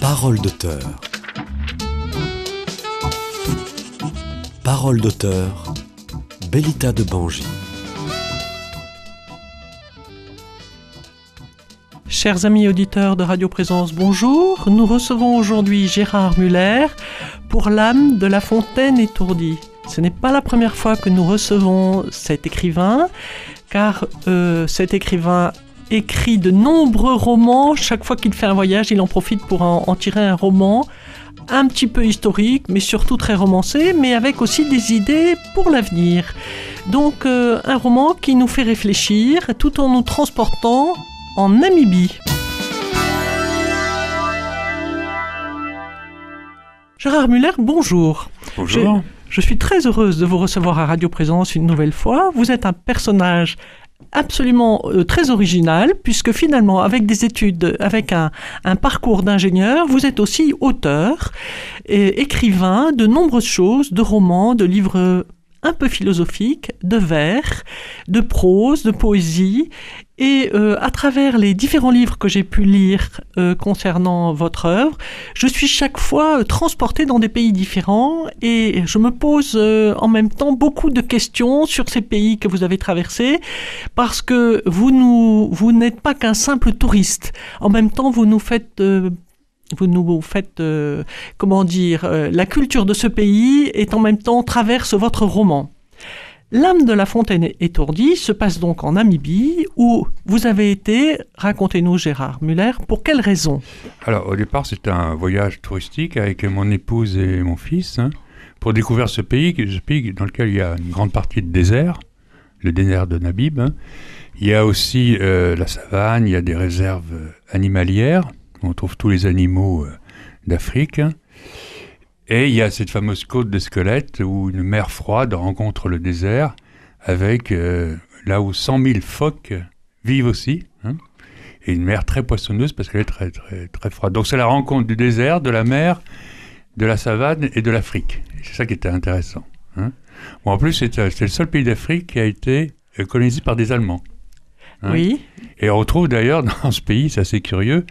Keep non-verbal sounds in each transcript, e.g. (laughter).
Parole d'auteur. Parole d'auteur. Bellita de Bangy. Chers amis auditeurs de Radio Présence, bonjour. Nous recevons aujourd'hui Gérard Muller pour l'âme de la fontaine étourdie. Ce n'est pas la première fois que nous recevons cet écrivain, car euh, cet écrivain écrit de nombreux romans. Chaque fois qu'il fait un voyage, il en profite pour en, en tirer un roman un petit peu historique, mais surtout très romancé, mais avec aussi des idées pour l'avenir. Donc euh, un roman qui nous fait réfléchir tout en nous transportant en Namibie. Gérard Muller, bonjour. Bonjour. Je, suis très heureuse de vous recevoir à Radio Présence une nouvelle fois. Vous êtes un personnage absolument euh, très original, puisque finalement, avec des études, avec un parcours d'ingénieur, vous êtes aussi auteur et écrivain de nombreuses choses, de romans, de livres un peu philosophiques, de vers, de prose, de poésie. Et euh, à travers les différents livres que j'ai pu lire euh, concernant votre œuvre, je suis chaque fois euh, transporté dans des pays différents et je me pose euh, en même temps beaucoup de questions sur ces pays que vous avez traversés parce que vous nous vous n'êtes pas qu'un simple touriste. En même temps, vous nous faites euh, vous nous faites, comment dire, la culture de ce pays et en même temps traverse votre roman. L'âme de la fontaine étourdie se passe donc en Namibie où vous avez été, racontez-nous Gérard Muller, pour quelle raison? Alors, au départ, c'était un voyage touristique avec mon épouse et mon fils hein, pour découvrir ce pays, ce pays dans lequel il y a une grande partie de désert, le désert de Namib. hein. Il y a aussi euh, la savane, il y a des réserves euh, animalières, on trouve tous les animaux euh, d'Afrique. hein. Et il y a cette fameuse côte de squelettes où une mer froide rencontre le désert avec euh, là où 100 000 phoques vivent aussi. hein. et une mer très poissonneuse parce qu'elle est très, très, très froide. Donc c'est la rencontre du désert, de la mer, de la savane et de l'Afrique. C'est ça qui était intéressant. hein. Bon, en plus, c'est c'est le seul pays d'Afrique qui a été euh, colonisé par des Allemands. hein. Oui. Et on retrouve d'ailleurs dans ce pays, c'est assez curieux,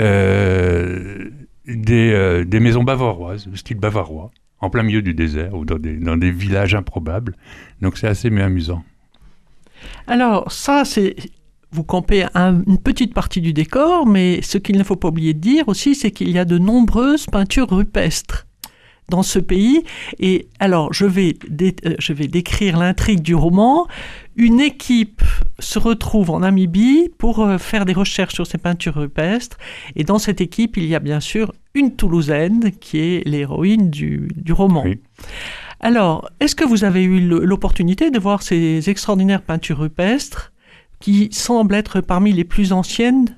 euh, des, euh, des maisons bavaroises, style bavarois, en plein milieu du désert ou dans des, dans des villages improbables. Donc c'est assez amusant. Alors ça, c'est vous campez un- une petite partie du décor, mais ce qu'il ne faut pas oublier de dire aussi, c'est qu'il y a de nombreuses peintures rupestres dans ce pays. Et alors, je vais, dé- euh, je vais décrire l'intrigue du roman. Une équipe se retrouve en Namibie pour euh, faire des recherches sur ces peintures rupestres. Et dans cette équipe, il y a bien sûr une Toulousaine qui est l'héroïne du, du roman. Oui. Alors, est-ce que vous avez eu l'opportunité de voir ces extraordinaires peintures rupestres qui semblent être parmi les plus anciennes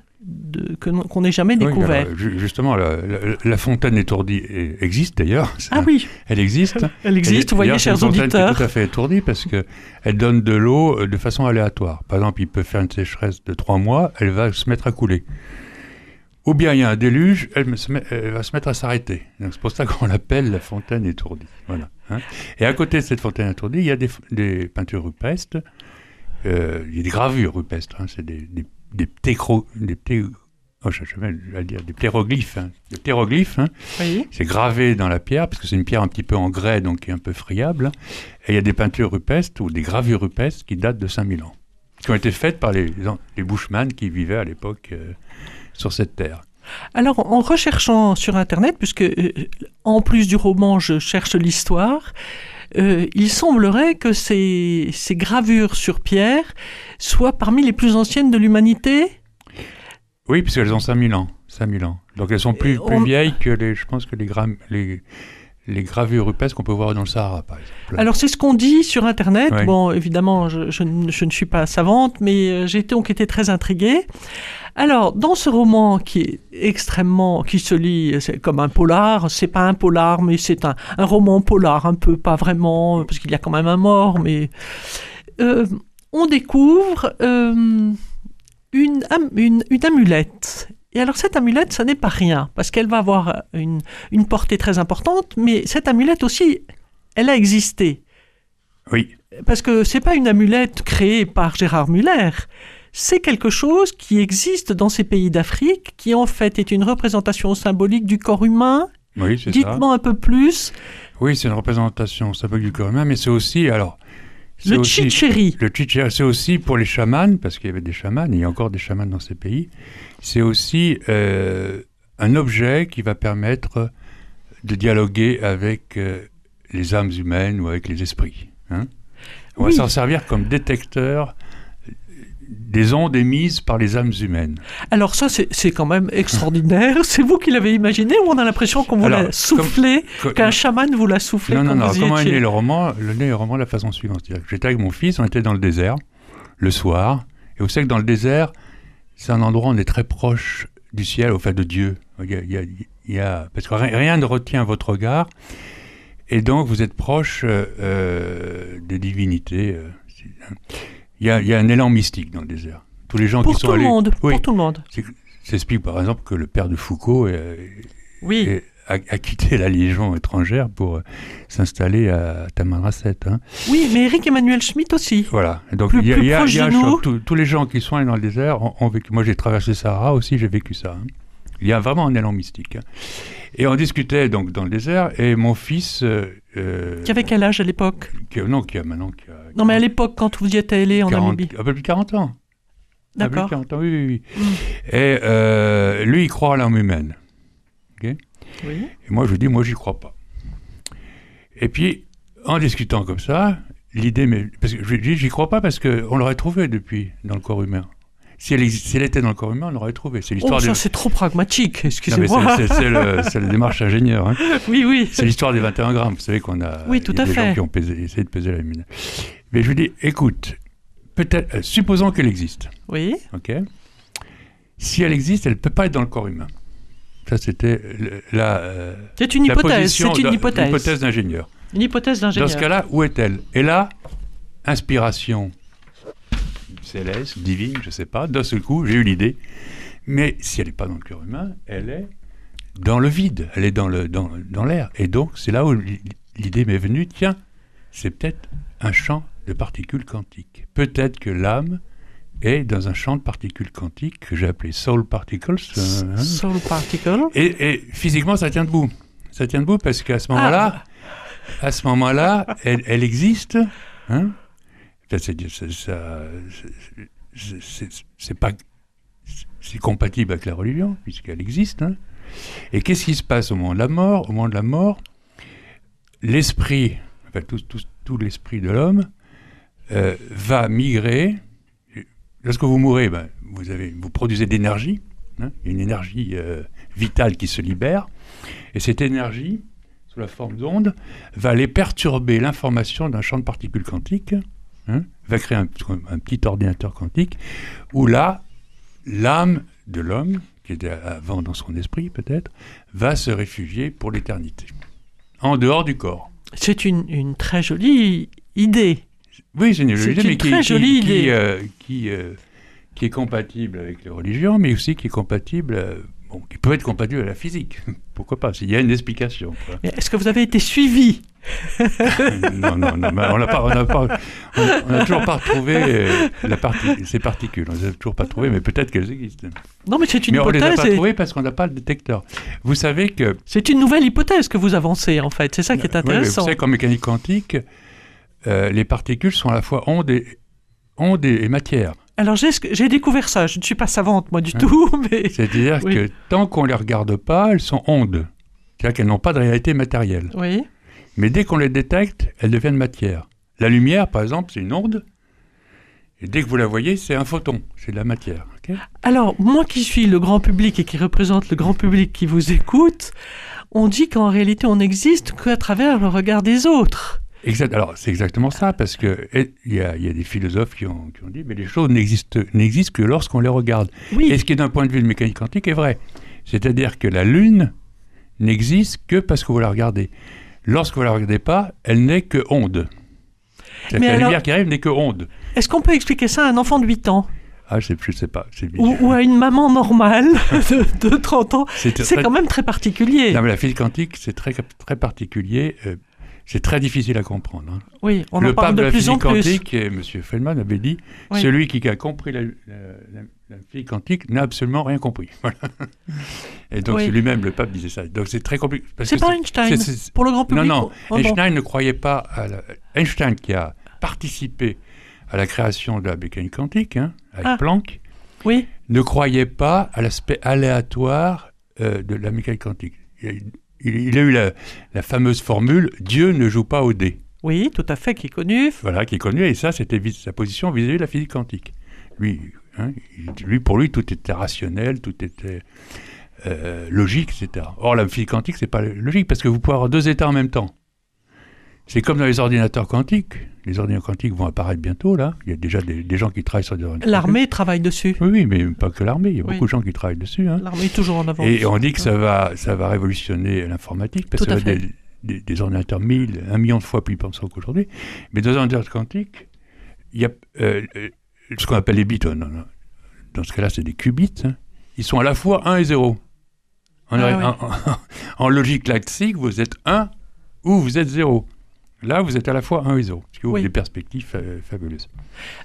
qu'on ait jamais Oui, découvertes alors, ju- justement, la, la- la fontaine étourdie existe d'ailleurs. Ah oui, Elle existe. elle existe, Elle- vous voyez, chers une fontaine qui est auditeurs. tout à fait étourdie parce que elle donne de l'eau euh, de façon aléatoire. Par exemple, il peut faire une sécheresse de trois mois, elle va se mettre à couler. Ou bien il y a un déluge, elle, met- va se mettre à s'arrêter. Donc, C'est pour ça qu'on l'appelle la fontaine étourdie. Voilà. hein. Et à côté de cette fontaine étourdie, il y a des peintures rupestres. Euh, il y a des gravures rupestres. hein. C'est des, des, des des oh, je à dire, des ptéroglyphes. hein. Des ptéroglyphes. hein. Oui. C'est gravé dans la pierre, parce que c'est une pierre un petit peu en grès, donc qui est un peu friable. Et il y a des peintures rupestres ou des gravures rupestres qui datent de 5000 ans, qui ont été faites par les, les, Bushmen qui vivaient à l'époque euh, sur cette terre. Alors, en recherchant sur Internet, puisque euh, en plus du roman, je cherche l'histoire, euh, il semblerait que ces, ces gravures sur pierre soient parmi les plus anciennes de l'humanité. Oui, puisqu'elles ont 5000 ans. 5000 ans. Donc elles sont plus, plus on- vieilles que les, je pense que les, gram- les, les gravures rupestres qu'on peut voir dans le Sahara, par exemple. Alors c'est ce qu'on dit sur Internet. Bon, évidemment, je, je ne- je ne suis pas savante, mais euh, j'ai donc été très intriguée. Alors, dans ce roman qui est extrêmement, qui se lit comme un polar, c'est pas un polar, mais c'est un, un roman polar, un peu, pas vraiment, parce qu'il y a quand même un mort, mais euh, on découvre euh, une, une, une amulette. Et alors cette amulette, ça n'est pas rien, parce qu'elle va avoir une, une portée très importante, mais cette amulette aussi, elle a existé. Oui, Parce que c'est pas une amulette créée par Gérard Muller. c'est quelque chose qui existe dans ces pays d'Afrique, qui en fait est une représentation symbolique du corps humain. Oui, c'est ça. Dites-moi un peu plus. Oui, c'est une représentation symbolique du corps humain, mais c'est aussi, alors... Le chicheri. Le chicheri, c'est aussi pour les chamans, parce qu'il y avait des chamans, il y a encore des chamans dans ces pays. C'est aussi euh, un objet qui va permettre de dialoguer avec euh, les âmes humaines ou avec les esprits. hein. On Oui. va s'en servir comme détecteur des ondes émises par les âmes humaines. Alors ça, c'est quand même extraordinaire. (laughs) C'est vous qui l'avez imaginé ou on a l'impression qu'on vous l'a soufflé, qu'un chaman vous l'a soufflé Non, non, non. Comment est né le roman? Le né le roman de la façon suivante. J'étais avec mon fils, on était dans le désert, le soir. Et vous savez que dans le désert, c'est un endroit où on est très proche du ciel, au fait de Dieu. Il y a, il y a- il y a- parce que ri- rien ne retient votre regard. Et donc, vous êtes proche euh, euh, des divinités. euh, Il y, a, il y a un élan mystique dans le désert. Tous les gens Pour qui sont tout le allés... monde, Oui. pour tout le monde. Ça explique par exemple que le père de Foucault Oui. a, a quitté la Légion étrangère pour euh, s'installer à Tamanrasset. Hein. Oui, mais Eric Emmanuel Schmitt aussi. Voilà. Donc il y a, y a- y. Tous- tous les gens qui sont allés dans le désert ont, ont vécu. Moi, j'ai traversé le Sahara aussi, j'ai vécu ça. hein. Il y a vraiment un élan mystique. hein. Et on discutait donc dans le désert, et mon fils, euh, euh, Qui avait quel âge à l'époque non, qui a maintenant, qui a Non, mais à l'époque, quand vous y êtes allé en 40 Namibie. un peu plus de 40 ans. Un peu plus de D'accord. 40 ans, oui, oui, oui. Mm. Et euh, lui, il croit à l'âme humaine. Oui. Et moi, je lui dis, moi, j'y crois pas. Et puis, en discutant comme ça, l'idée, parce que je lui dis, j'y crois pas parce qu'on l'aurait trouvé depuis dans le corps humain. Si elle, exi- si elle était dans le corps humain, on l'aurait trouvé. C'est Oh, l'histoire ça des. c'est trop pragmatique, excusez-moi. c'est- la (laughs) démarche ingénieur. hein. Oui, oui. C'est l'histoire des 21 grammes. Vous savez qu'on a. Oui, tout il y a à des fait. gens qui ont pesé- essayé de peser la mine. Mais je lui dis, écoute, peut-être, euh, supposons qu'elle existe. Oui. Ok. Si elle existe, elle ne peut pas être dans le corps humain. Ça, c'était la, euh, C'est une hypothèse. C'est une hypothèse. d'ingénieur. Une hypothèse Dans d'ingénieur. ce cas-là, où est-elle? Et là, inspiration céleste, divine, je ne sais pas, d'un seul coup, j'ai eu l'idée. Mais si elle n'est pas dans le cœur humain, elle est dans le vide, elle est dans le dans, dans l'air. Et donc, c'est là où l'i- l'idée m'est venue, tiens, c'est peut-être un champ de particules quantiques. Peut-être que l'âme est dans un champ de particules quantiques que j'ai appelé soul particles. hein. Soul particle. Et, et physiquement, ça tient debout. Ça tient debout parce qu'à ce moment-là, à ce moment-là, elle, elle existe. Hein c'est, pas, compatible avec la religion puisqu'elle existe. hein. Et qu'est-ce qui se passe au moment de la mort? Au moment de la mort, l'esprit, enfin tout, l'esprit de l'homme, euh, va migrer. Lorsque vous mourrez, ben, vous, produisez de l'énergie. hein. Une énergie euh, vitale qui se libère. Et cette énergie, sous la forme d'onde, va aller perturber l'information d'un champ de particules quantiques, hein, va créer un, un petit ordinateur quantique, où là, l'âme de l'homme, qui était avant dans son esprit peut-être, va se réfugier pour l'éternité, en dehors du corps. C'est une, une très jolie idée. Oui, c'est une jolie idée, une mais très qui- jolie qui, idée. euh, qui, euh, qui est compatible avec les religions, mais aussi qui est compatible, euh, bon, qui peut être compatible avec la physique. (laughs) Pourquoi pas S'il y a une explication. Mais Est-ce que vous avez été suivi? (laughs) Non, non, non, on n'a pas, on n'a pas, on a- toujours pas retrouvé euh, la parti- ces particules. On les a toujours pas trouvées, mais peut-être qu'elles existent. Non, mais c'est une mais on les a hypothèse. pas trouvées parce qu'on n'a pas le détecteur. Vous savez que C'est une nouvelle hypothèse que vous avancez, en fait. C'est ça qui est Oui, intéressant. vous savez qu'en mécanique quantique, euh, les particules sont à la fois ondes et, ondes et, et matière. Alors, j'ai découvert ça. Je ne suis pas savante, moi, du Hein tout, (laughs) mais... C'est-à-dire Oui. que tant qu'on les regarde pas, elles sont ondes. C'est-à-dire qu'elles n'ont pas de réalité matérielle. Oui. Mais dès qu'on les détecte, elles deviennent matière. La lumière, par exemple, c'est une onde. Et dès que vous la voyez, c'est un photon. C'est de la matière. Alors, moi qui suis le grand public et qui représente le grand public qui vous écoute, on dit qu'en réalité, on n'existe qu'à travers le regard des autres. Exact. Alors, c'est exactement ça, parce que il y, a, il y a des philosophes qui ont, qui ont dit, mais les choses n'existent, que lorsqu'on les regarde. Oui. Et ce qui, d'un point de vue de mécanique quantique, est vrai. C'est-à-dire que la Lune n'existe que parce que vous la regardez. Lorsque vous la regardez pas, elle n'est que onde. Mais la alors- lumière qui arrive n'est que onde. Est-ce qu'on peut expliquer ça à un enfant de 8 ans? Ah, je sais, je sais pas. Ou, ou à une maman normale (laughs) de, de 30 ans? C'est quand même très particulier. Non, mais la physique quantique, c'est très, très particulier. euh, C'est très difficile à comprendre. hein. Oui, on le en parle pape de la plus en physique plus. quantique, et M. Feynman avait dit Oui. celui qui a compris la, la- la- la physique quantique n'a absolument rien compris. (laughs) Voilà. Et donc Oui. c'est lui-même, le pape, disait ça. Donc c'est très compliqué. C'est pas Einstein. Pour le grand Non, public. non. oh, bon. Einstein ne croyait pas à la... Einstein qui a participé à la création de la mécanique quantique, hein, avec Ah. Planck, Oui, ne croyait pas à l'aspect aléatoire euh, de la mécanique quantique. Il, a- il- a eu la, la fameuse formule Dieu ne joue pas au dé. oui, tout à fait, qui est connu. Voilà, qui est connu, et ça, c'était sa position vis-à-vis de la physique quantique. Lui, hein, lui, pour lui, tout était rationnel, tout était euh, logique, etc. Or, la physique quantique, c'est pas logique, parce que vous pouvez avoir deux états en même temps. C'est comme dans les ordinateurs quantiques. Les ordinateurs quantiques vont apparaître bientôt, là. Il y a déjà des, des gens qui travaillent sur des ordinateurs L'armée travaille dessus. quantiques. Oui, oui, mais pas que l'armée. Il y a Oui. beaucoup de gens qui travaillent dessus. hein. L'armée est toujours en avant. Et on dit que ça va, ça va révolutionner l'informatique, parce que des, des- des ordinateurs 1000, un million de fois plus puissants qu'aujourd'hui. Mais dans un ordinateur quantique, il y a euh, ce qu'on appelle les bits. non. Dans ce cas-là, c'est des qubits. hein. Ils sont à la fois 1 et 0. En, Ah oui. en- (laughs) en- en logique classique, vous êtes 1 ou vous êtes 0. Là, vous êtes à la fois 1 et 0, ce qui ouvre Oui. des perspectives fabuleuses.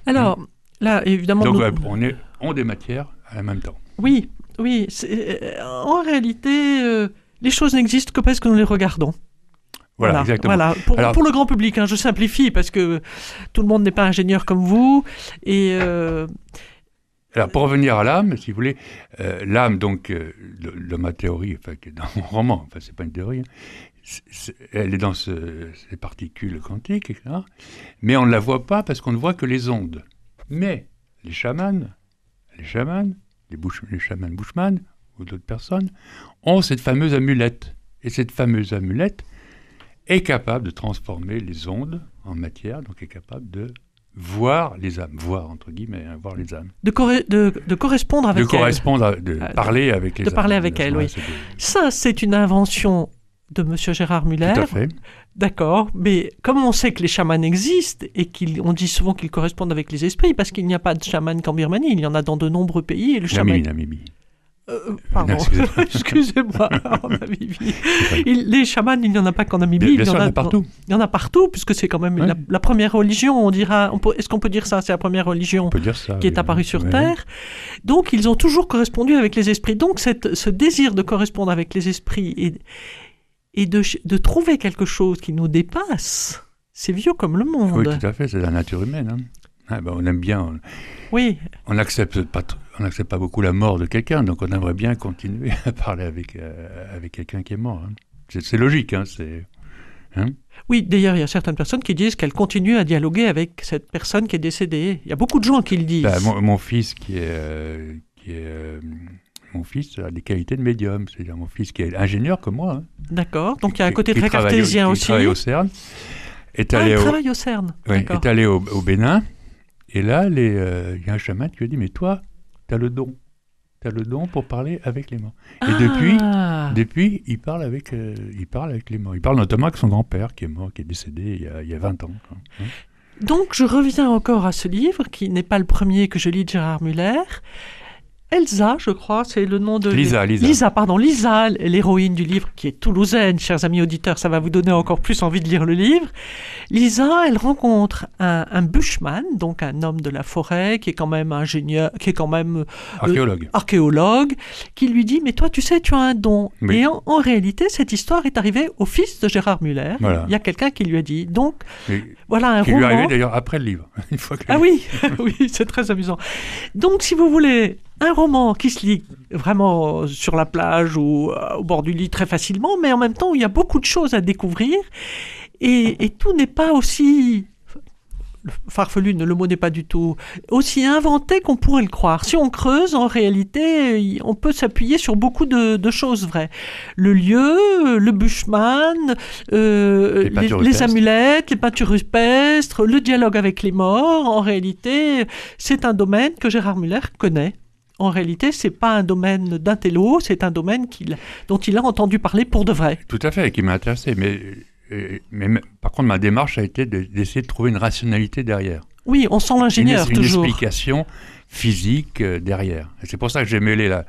Alors, là, évidemment, Donc, nous- ouais, on est on des matières à la même temps. oui, oui. euh, En réalité, euh, les choses n'existent que parce que nous les regardons. Voilà, exactement. Voilà. Pour, Alors- pour le grand public, hein, je simplifie parce que tout le monde n'est pas ingénieur comme vous. Et euh, Alors, pour revenir à l'âme, si vous voulez, euh, l'âme, donc, euh, dans ma théorie, enfin, dans mon roman, enfin, c'est pas une théorie, hein, elle est dans ce- ces particules quantiques, etc. Mais on ne la voit pas parce qu'on ne voit que les ondes. Mais les chamans, les chamans, les, les chamans Bushman ou d'autres personnes, ont cette fameuse amulette. Et cette fameuse amulette est capable de transformer les ondes en matière, donc est capable de voir les âmes, voir entre guillemets, hein, voir les âmes de, corre- de- de correspondre avec de elle. correspondre, à- de Euh, de- parler avec les de parler âmes. avec elle, Ouais, oui. des- Ça, c'est une invention de Monsieur Gérard Muller. Tout à fait. D'accord, mais comme on sait que les chamans existent et qu'on dit souvent qu'ils correspondent avec les esprits, parce qu'il n'y a pas de chaman qu'en Birmanie, il y en a dans de nombreux pays et le chaman. Namibie. Euh, pardon, Excusez-moi. (laughs) excusez-moi, en Namibie. Il- les chamans, il n'y en a pas qu'en Namibie, Bien, il y en sûr, il y en a partout. Il y en a partout, puisque c'est quand même Ouais. la, la première religion, on dira. Est-ce qu'on peut dire ça? C'est la première religion ça. qui est oui. apparue sur. Terre. Donc, ils ont toujours correspondu avec les esprits. Donc, cette, ce désir de correspondre avec les esprits et, et de, de trouver quelque chose qui nous dépasse, c'est vieux comme le monde. Oui, tout à fait, c'est la nature humaine. hein. Ah, ben, on aime bien, on- Oui, on n'accepte pas, on pas beaucoup la mort de quelqu'un, donc on aimerait bien continuer (laughs) à parler avec, euh, avec quelqu'un qui est mort. hein. C'est, logique, hein, c'est... oui. D'ailleurs, il y a certaines personnes qui disent qu'elles continuent à dialoguer avec cette personne qui est décédée. Il y a beaucoup de gens qui le disent. Bah, mon, mon fils qui est... euh, qui est euh, mon fils a des qualités de médium, c'est-à-dire mon fils qui est ingénieur comme moi. hein, D'accord. Donc, il y a un qui- côté qui très cartésien qui aussi. travaille au CERN, est Ah, il au, travaille au CERN. D'accord. est allé au, au Bénin, et là, euh, il y a un chaman qui lui a dit, mais toi, tu as le don. Tu as le don pour parler avec les morts. Et depuis, Ah. depuis il, parle avec, euh, il parle avec les morts. Il parle notamment avec son grand-père qui est mort, qui est décédé il y a, il y a 20 ans. quoi. Hein. Donc, je reviens encore à ce livre, qui n'est pas le premier que je lis de Gérard Muller. Elsa, je crois, c'est le nom de... Lisa, Lisa. Lisa, pardon, Lisa, l'héroïne du livre, qui est toulousaine, chers amis auditeurs, ça va vous donner encore plus envie de lire le livre. Lisa, elle rencontre un, un bushman, donc un homme de la forêt, qui est quand même ingénieur, qui est quand même Archéologue. archéologue, qui lui dit, mais toi, tu sais, tu as un don. Oui. Et en, en réalité, cette histoire est arrivée au fils de Gérard Muller. Voilà. Il y a quelqu'un qui lui a dit. Donc, Et- voilà un qui lui est roman. arrivé d'ailleurs après le livre. (laughs) Une fois que Ah oui, (laughs) oui, c'est très amusant. Donc, si vous voulez un roman qui se lit vraiment sur la plage ou euh, au bord du lit très facilement, mais en même temps, il y a beaucoup de choses à découvrir et, et tout n'est pas aussi farfelu, le mot n'est pas du tout aussi inventé qu'on pourrait le croire. Si on creuse, en réalité, on peut s'appuyer sur beaucoup de, de choses vraies. Le lieu, le bushman, euh, Les amulettes, les peintures rupestres, le dialogue avec les morts. En réalité, c'est un domaine que Gérard Muller connaît. En réalité, c'est pas un domaine d'intello, c'est un domaine dont il a entendu parler pour de vrai. Tout à fait, qui m'a intéressé. Mais, euh, mais, par contre, ma démarche a été de- d'essayer de trouver une rationalité derrière. Oui, on sent une, l'ingénieur une toujours. explication physique euh, derrière. Et c'est pour ça que j'ai mêlé la,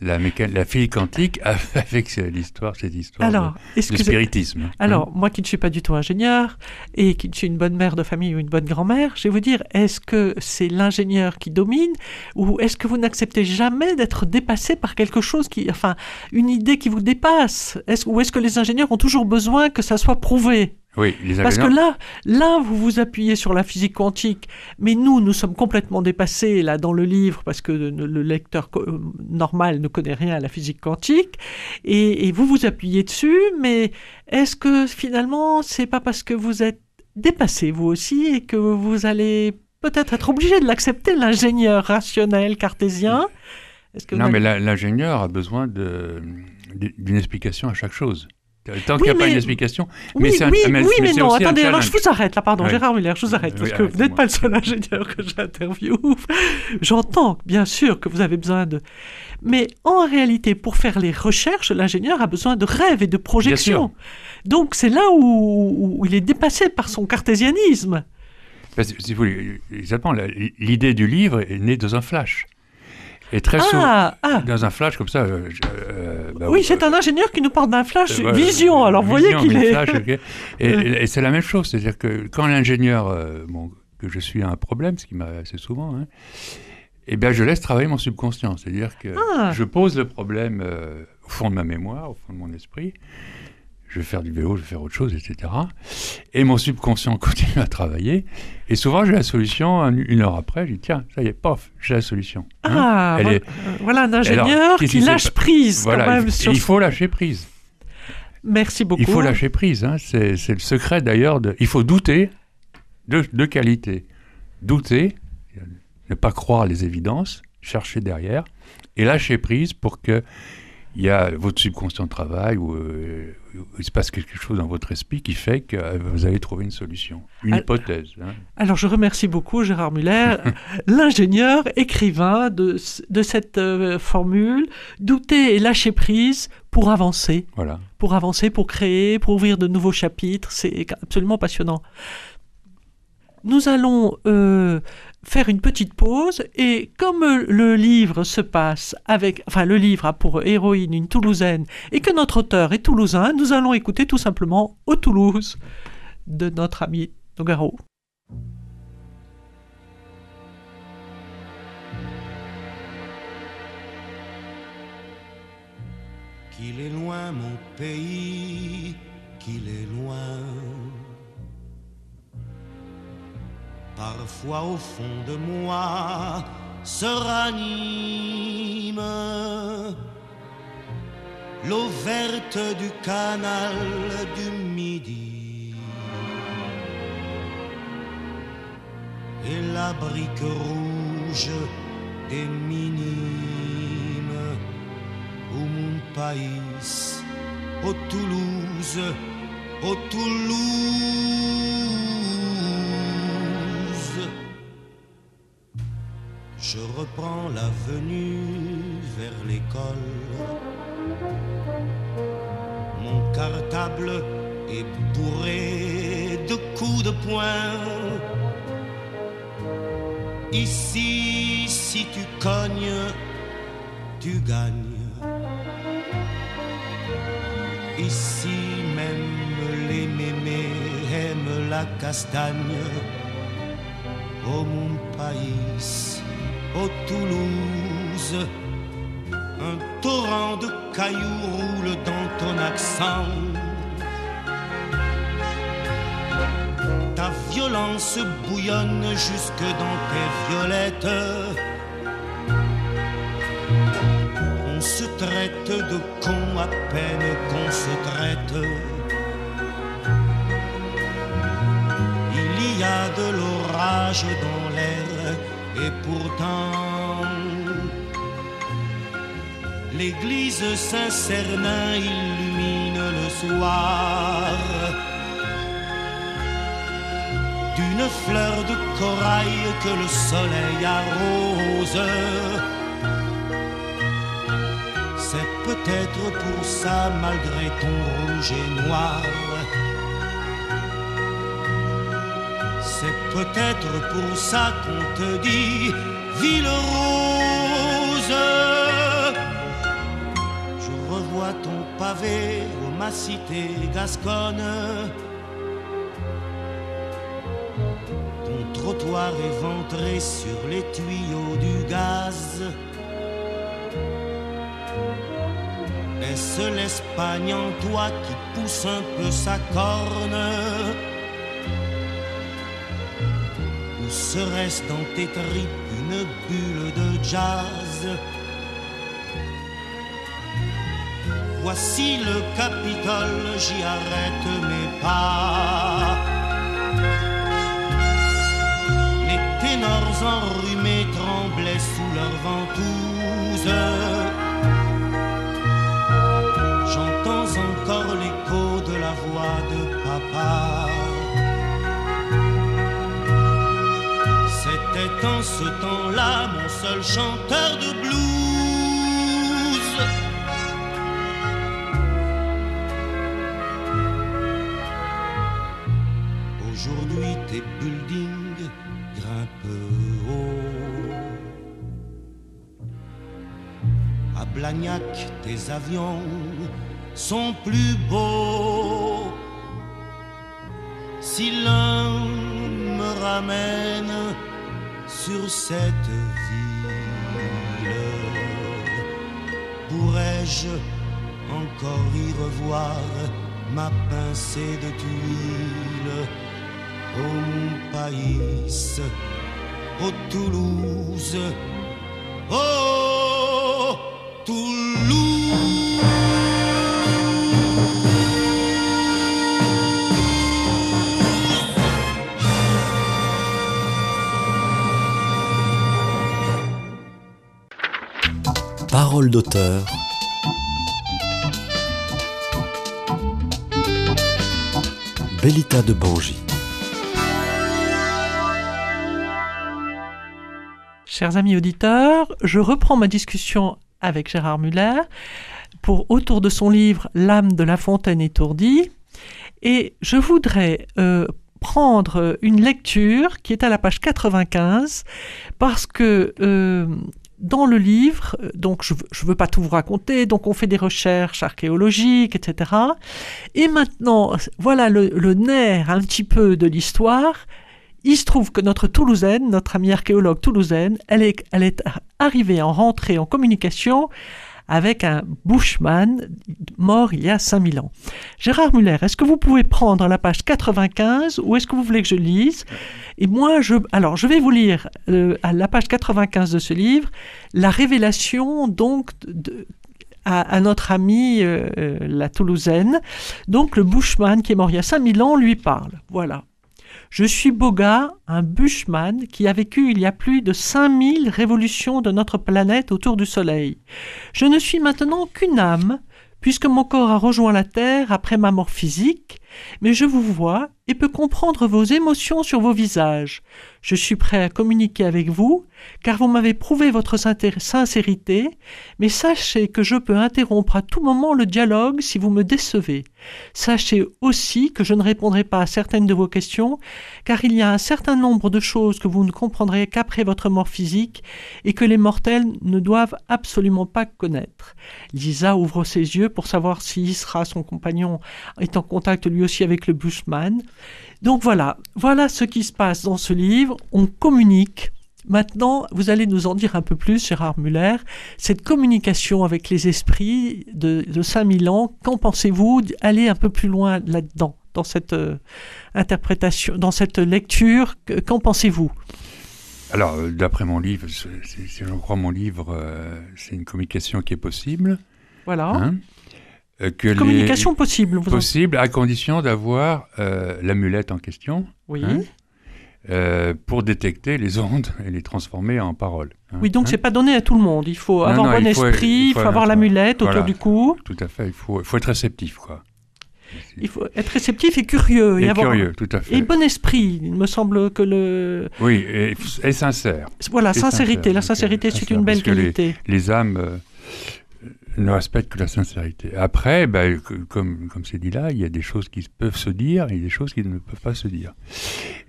la, méca- la physique quantique (laughs) avec ce- l'histoire, cette histoire Alors, de, de excusez spiritisme. hein. Alors, moi qui ne suis pas du tout ingénieur et qui ne suis une bonne mère de famille ou une bonne grand-mère, je vais vous dire, est-ce que c'est l'ingénieur qui domine ou est-ce que vous n'acceptez jamais d'être dépassé par quelque chose qui, enfin, une idée qui vous dépasse? Est-ce, Ou est-ce que les ingénieurs ont toujours besoin que ça soit prouvé? Oui, les Parce que là, là, vous vous appuyez sur la physique quantique, mais nous, nous sommes complètement dépassés là dans le livre parce que le, le lecteur euh, normal ne connaît rien à la physique quantique, et, et vous vous appuyez dessus. Mais est-ce que finalement, c'est pas parce que vous êtes dépassé vous aussi et que vous allez peut-être être obligé de l'accepter, l'ingénieur rationnel cartésien? Que Non, mais l'ingénieur a besoin d'une explication à chaque chose. Tant Oui, qu'il n'y a pas une explication. Oui, mais c'est un- oui, mais- oui, mais non, attendez, alors je vous arrête là, pardon. Gérard Miller, je vous arrête, parce que vous n'êtes pas le seul ingénieur que j'interviewe. (laughs) J'entends, bien sûr, que vous avez besoin de... Mais en réalité, pour faire les recherches, l'ingénieur a besoin de rêves et de projections. Donc c'est là où, où il est dépassé par son cartésianisme. Parce que, si vous voulez, exactement, l'idée du livre est née dans un flash. Et très souvent, Ah, ah. dans un flash comme ça. euh, euh, bah, Oui, euh, c'est un ingénieur qui nous parle d'un flash Euh, vision. Alors, vous voyez qu'il est... flash. (laughs) Et, Ouais. et- et c'est la même chose, c'est-à-dire que quand l'ingénieur, bon, que je suis a un problème, ce qui m'arrive assez souvent, hein, eh bien, je laisse travailler mon subconscient, c'est-à-dire que Ah. je pose le problème au fond de ma mémoire, au fond de mon esprit. Je vais faire du vélo, je vais faire autre chose, etc. Et mon subconscient (laughs) continue à travailler. Et souvent, j'ai la solution un- une heure après. Je dis tiens, ça y est, pof, j'ai la solution. Hein Ah, Elle voilà, est- voilà un ingénieur qui lâche prise Voilà, quand même il, sur il faut lâcher prise. Merci beaucoup. Il faut lâcher prise. hein. C'est c'est le secret d'ailleurs. De... Il faut douter de, de qualité. Douter, ne pas croire les évidences, chercher derrière et lâcher prise pour que il y a votre subconscient travail ou euh, il se passe quelque chose dans votre esprit qui fait que euh, vous allez trouver une solution, une hypothèse. hein. Alors je remercie beaucoup Gérard Muller, (laughs) l'ingénieur, écrivain de, de cette euh, formule, douter et lâcher prise pour avancer, Voilà. pour avancer, pour créer, pour ouvrir de nouveaux chapitres, c'est absolument passionnant. Nous allons euh, faire une petite pause et comme le livre se passe avec, enfin le livre a pour héroïne une Toulousaine et que notre auteur est toulousain, nous allons écouter tout simplement Au Toulouse de notre ami Nogaro. Qu'il est loin mon pays, qu'il est loin. Parfois au fond de moi se ranime. L'eau verte du canal du Midi. Et la brique rouge des minimes. Au mon pays, au Toulouse, au Toulouse. Je reprends l'avenue vers l'école. Mon cartable est bourré de coups de poing. Ici, si tu cognes, tu gagnes. Ici même les mémés aiment la castagne. Au mon pays, au Toulouse, un torrent de cailloux roule dans ton accent. Ta violence bouillonne jusque dans tes violettes. On se traite de con à peine qu'on se traite. Il y a de l'orage dans et pourtant l'église Saint-Cernin illumine le soir d'une fleur de corail que le soleil arrose. C'est peut-être pour ça, malgré ton rouge et noir. Peut-être pour ça qu'on te dit ville rose. pavé ô ma cité gasconne. Ton trottoir éventré sur les tuyaux du gaz. Est-ce l'Espagne en toi qui pousse un peu sa corne? Serait-ce dans tes tripes une bulle de jazz Voici le Capitole, j'y arrête mes pas. Les ténors enrhumés tremblaient sous leurs ventouses. Ce temps-là mon seul chanteur de blues. Aujourd'hui tes buildings grimpent haut. À Blagnac, tes avions sont plus beaux. Si l'un me ramène sur cette ville, pourrais-je encore y revoir ma pincée de tuiles? Au mon pays, au Toulouse, oh D'auteur. Bellita de Bangy. Chers amis auditeurs, je reprends ma discussion avec Gérard Muller pour autour de son livre L'âme de la fontaine étourdie. Et je voudrais euh, prendre une lecture qui est à la page 95 parce que euh, dans le livre, donc je ne veux pas tout vous raconter, donc on fait des recherches archéologiques, etc. Et maintenant, voilà le, nerf un petit peu de l'histoire. Il se trouve que notre Toulousaine, notre amie archéologue toulousaine, elle est arrivée en rentrée en communication avec un Bushman mort il y a 5000 ans. Gérard Muller, est-ce que vous pouvez prendre la page 95 ou est-ce que vous voulez que je lise? Et moi, je, alors, je vais vous lire euh, à la page 95 de ce livre la révélation donc à, notre amie euh, la Toulousaine. Donc le Bushman qui est mort il y a 5000 ans lui parle. Voilà. Je suis Boga, un bushman qui a vécu il y a plus de 5000 révolutions de notre planète autour du Soleil. Je ne suis maintenant qu'une âme, puisque mon corps a rejoint la Terre après ma mort physique, mais je vous vois et peux comprendre vos émotions sur vos visages. Je suis prêt à communiquer avec vous, car vous m'avez prouvé votre sincérité, mais sachez que je peux interrompre à tout moment le dialogue si vous me décevez. Sachez aussi que je ne répondrai pas à certaines de vos questions, car il y a un certain nombre de choses que vous ne comprendrez qu'après votre mort physique et que les mortels ne doivent absolument pas connaître. Lisa ouvre ses yeux pour savoir si Isra, son compagnon, est en contact aussi avec le Bushman. Donc voilà, voilà ce qui se passe dans ce livre. On communique. Maintenant, vous allez nous en dire un peu plus, Gérard Muller, cette communication avec les esprits de, de 5000 ans. Qu'en pensez-vous Allez un peu plus loin là-dedans, dans cette euh, interprétation, dans cette lecture? Qu'en pensez-vous? Alors, euh, d'après mon livre, si je crois mon livre, euh, c'est une communication qui est possible. Voilà. Hein? Que communication les... possible. Vous possible en... à condition d'avoir euh, l'amulette en question. Oui. Hein, euh, pour détecter les ondes (laughs) et les transformer en paroles. Hein, oui, donc hein? c'est pas donné à tout le monde. Il faut non, avoir non, bon il esprit, faut, il faut, avoir l'amulette voilà, autour du cou. Tout à fait. Il faut, il faut être réceptif, quoi. Il faut être réceptif et curieux. Et, et avoir... curieux, tout à fait. Et bon esprit. Il me semble que le. Oui, et, et sincère. Voilà, et sincérité. Sincère, la sincérité, c'est une belle qualité. Les, les âmes. Euh, ne respectent que la sincérité. Après, bah, comme c'est dit là, il y a des choses qui peuvent se dire et des choses qui ne peuvent pas se dire.